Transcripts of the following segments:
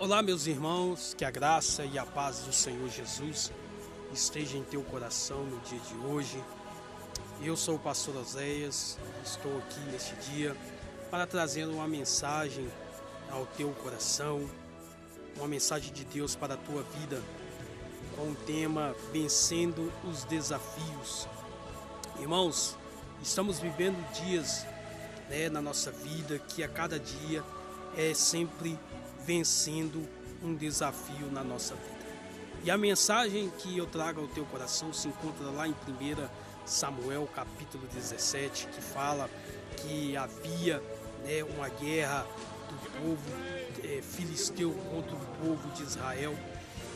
Olá, meus irmãos, que a graça e a paz do Senhor Jesus esteja em teu coração no dia de hoje. Eu sou o pastor Oséias, estou aqui neste dia para trazer uma mensagem ao teu coração, uma mensagem de Deus para a tua vida, com o tema Vencendo os Desafios. Irmãos, estamos vivendo dias né, na nossa vida que a cada dia é sempre vencendo um desafio na nossa vida. E a mensagem que eu trago ao teu coração se encontra lá em 1 Samuel capítulo 17, que fala que havia né, uma guerra do povo é, filisteu contra o povo de Israel,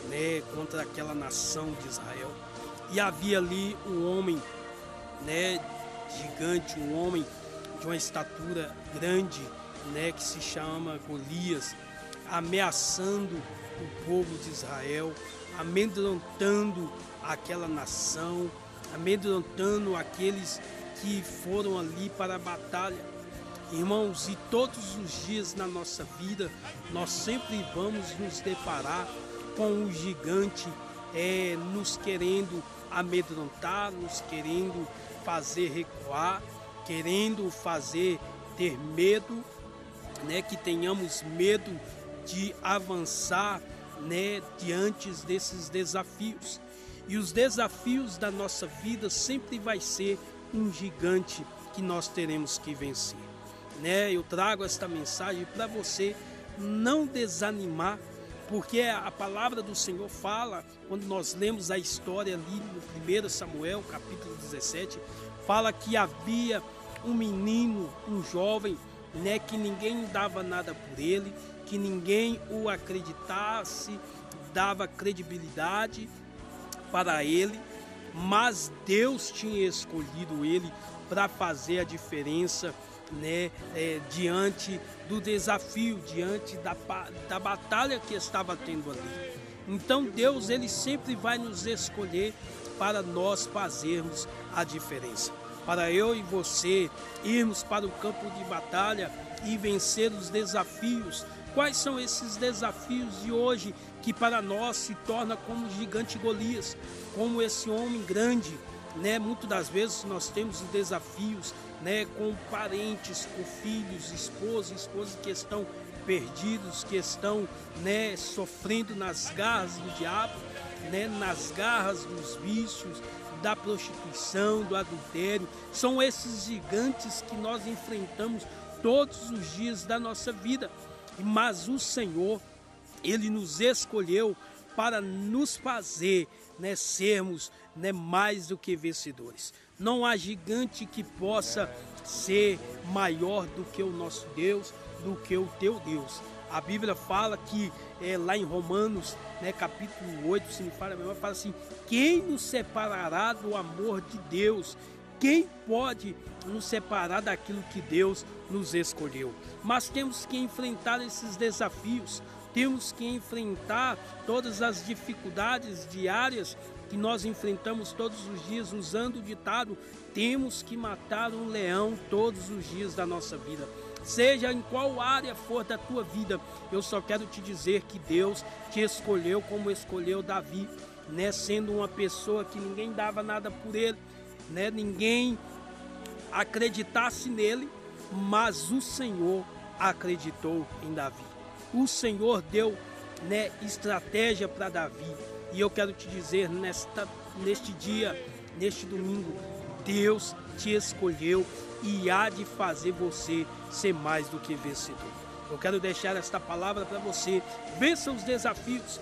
né, contra aquela nação de Israel. E havia ali um homem né, gigante, um homem de uma estatura grande, né, que se chama Golias, ameaçando o povo de Israel, amedrontando aquela nação, amedrontando aqueles que foram ali para a batalha. Irmãos, e todos os dias na nossa vida nós sempre vamos nos deparar com o gigante é, nos querendo amedrontar, nos querendo fazer recuar, querendo fazer ter medo, né, que tenhamos medo de avançar né, diante desses desafios. E os desafios da nossa vida sempre vai ser um gigante que nós teremos que vencer. Né? Eu trago esta mensagem para você não desanimar, porque a palavra do Senhor fala, quando nós lemos a história ali no 1 Samuel, capítulo 17, fala que havia um menino, um jovem, né, que ninguém dava nada por ele, que ninguém o acreditasse, dava credibilidade para ele, mas Deus tinha escolhido ele para fazer a diferença né, é, diante do desafio, diante da, da batalha que estava tendo ali. Então Deus ele sempre vai nos escolher para nós fazermos a diferença. Para eu e você irmos para o campo de batalha e vencer os desafios Quais são esses desafios de hoje que para nós se torna como gigante Golias, como esse homem grande, né? Muitas das vezes nós temos desafios, né, com parentes, com filhos, esposos, esposas que estão perdidos, que estão, né, sofrendo nas garras do diabo, né, nas garras dos vícios, da prostituição, do adultério. São esses gigantes que nós enfrentamos todos os dias da nossa vida mas o Senhor, Ele nos escolheu para nos fazer né, sermos né, mais do que vencedores. Não há gigante que possa ser maior do que o nosso Deus, do que o teu Deus. A Bíblia fala que é, lá em Romanos, né, capítulo 8, se me fala memória, fala assim: quem nos separará do amor de Deus? Quem pode nos separar daquilo que Deus nos escolheu? Mas temos que enfrentar esses desafios, temos que enfrentar todas as dificuldades diárias que nós enfrentamos todos os dias, usando o ditado: temos que matar um leão todos os dias da nossa vida. Seja em qual área for da tua vida, eu só quero te dizer que Deus te escolheu como escolheu Davi, né? Sendo uma pessoa que ninguém dava nada por ele, né? Ninguém acreditasse nele, mas o Senhor acreditou em Davi. O Senhor deu, né, estratégia para Davi. E eu quero te dizer nesta neste dia, neste domingo, Deus te escolheu e há de fazer você ser mais do que vencedor. Eu quero deixar esta palavra para você. Vença os desafios,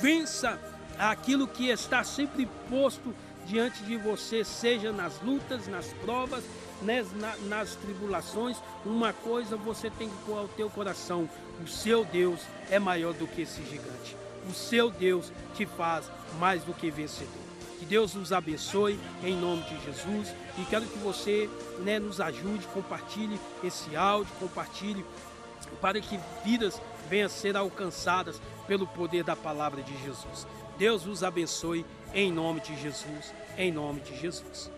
vença aquilo que está sempre posto diante de você, seja nas lutas, nas provas, nas, nas tribulações. Uma coisa você tem que pôr ao teu coração: o seu Deus é maior do que esse gigante. O seu Deus te faz mais do que vencedor. Que Deus nos abençoe em nome de Jesus e quero que você né, nos ajude, compartilhe esse áudio, compartilhe para que vidas venham a ser alcançadas pelo poder da palavra de Jesus. Deus vos abençoe em nome de Jesus, em nome de Jesus.